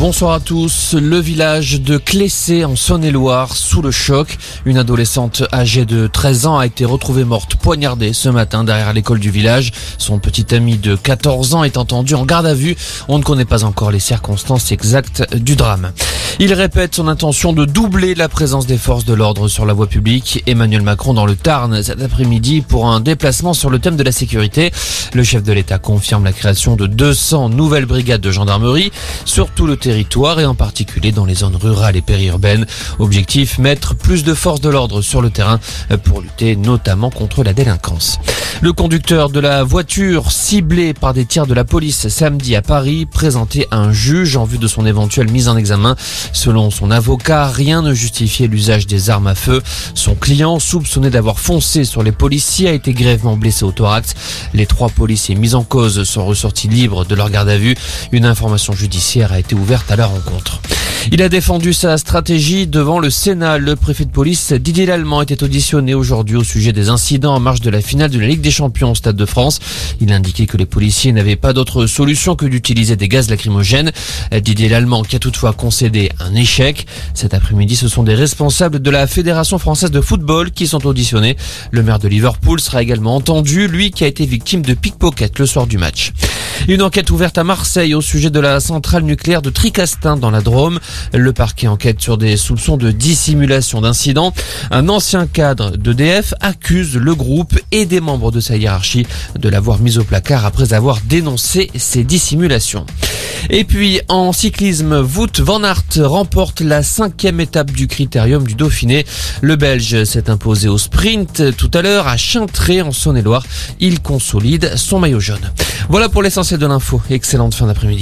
Bonsoir à tous. Le village de Clessé en Saône-et-Loire sous le choc. Une adolescente âgée de 13 ans a été retrouvée morte poignardée ce matin derrière l'école du village. Son petit ami de 14 ans est entendu en garde à vue. On ne connaît pas encore les circonstances exactes du drame. Il répète son intention de doubler la présence des forces de l'ordre sur la voie publique. Emmanuel Macron dans le Tarn cet après-midi pour un déplacement sur le thème de la sécurité. Le chef de l'État confirme la création de 200 nouvelles brigades de gendarmerie sur tout le territoire et en particulier dans les zones rurales et périurbaines. Objectif, mettre plus de forces de l'ordre sur le terrain pour lutter notamment contre la délinquance. Le conducteur de la voiture ciblé par des tirs de la police samedi à Paris présenté à un juge en vue de son éventuelle mise en examen. Selon son avocat, rien ne justifiait l'usage des armes à feu. Son client, soupçonné d'avoir foncé sur les policiers, a été grièvement blessé au thorax. Les trois policiers mis en cause sont ressortis libres de leur garde à vue. Une information judiciaire a été ouverte à leur rencontre. Il a défendu sa stratégie devant le Sénat. Le préfet de police Didier Lallemand était auditionné aujourd'hui au sujet des incidents en marge de la finale de la Ligue des Champions au Stade de France. Il a indiqué que les policiers n'avaient pas d'autre solution que d'utiliser des gaz lacrymogènes. Didier Lallemand qui a toutefois concédé un échec. Cet après-midi, ce sont des responsables de la Fédération française de football qui sont auditionnés. Le maire de Liverpool sera également entendu, lui qui a été victime de pickpocket le soir du match. Une enquête ouverte à Marseille au sujet de la centrale nucléaire de Tricastin dans la Drôme. Le parquet enquête sur des soupçons de dissimulation d'incidents. Un ancien cadre d'EDF accuse le groupe et des membres de sa hiérarchie de l'avoir mis au placard après avoir dénoncé ces dissimulations. Et puis en cyclisme, Wout van Aert remporte la cinquième étape du critérium du Dauphiné. Le Belge s'est imposé au sprint tout à l'heure à Chintré en Saône-et-Loire. Il consolide son maillot jaune. Voilà pour l'essentiel de l'info. Excellente fin d'après-midi.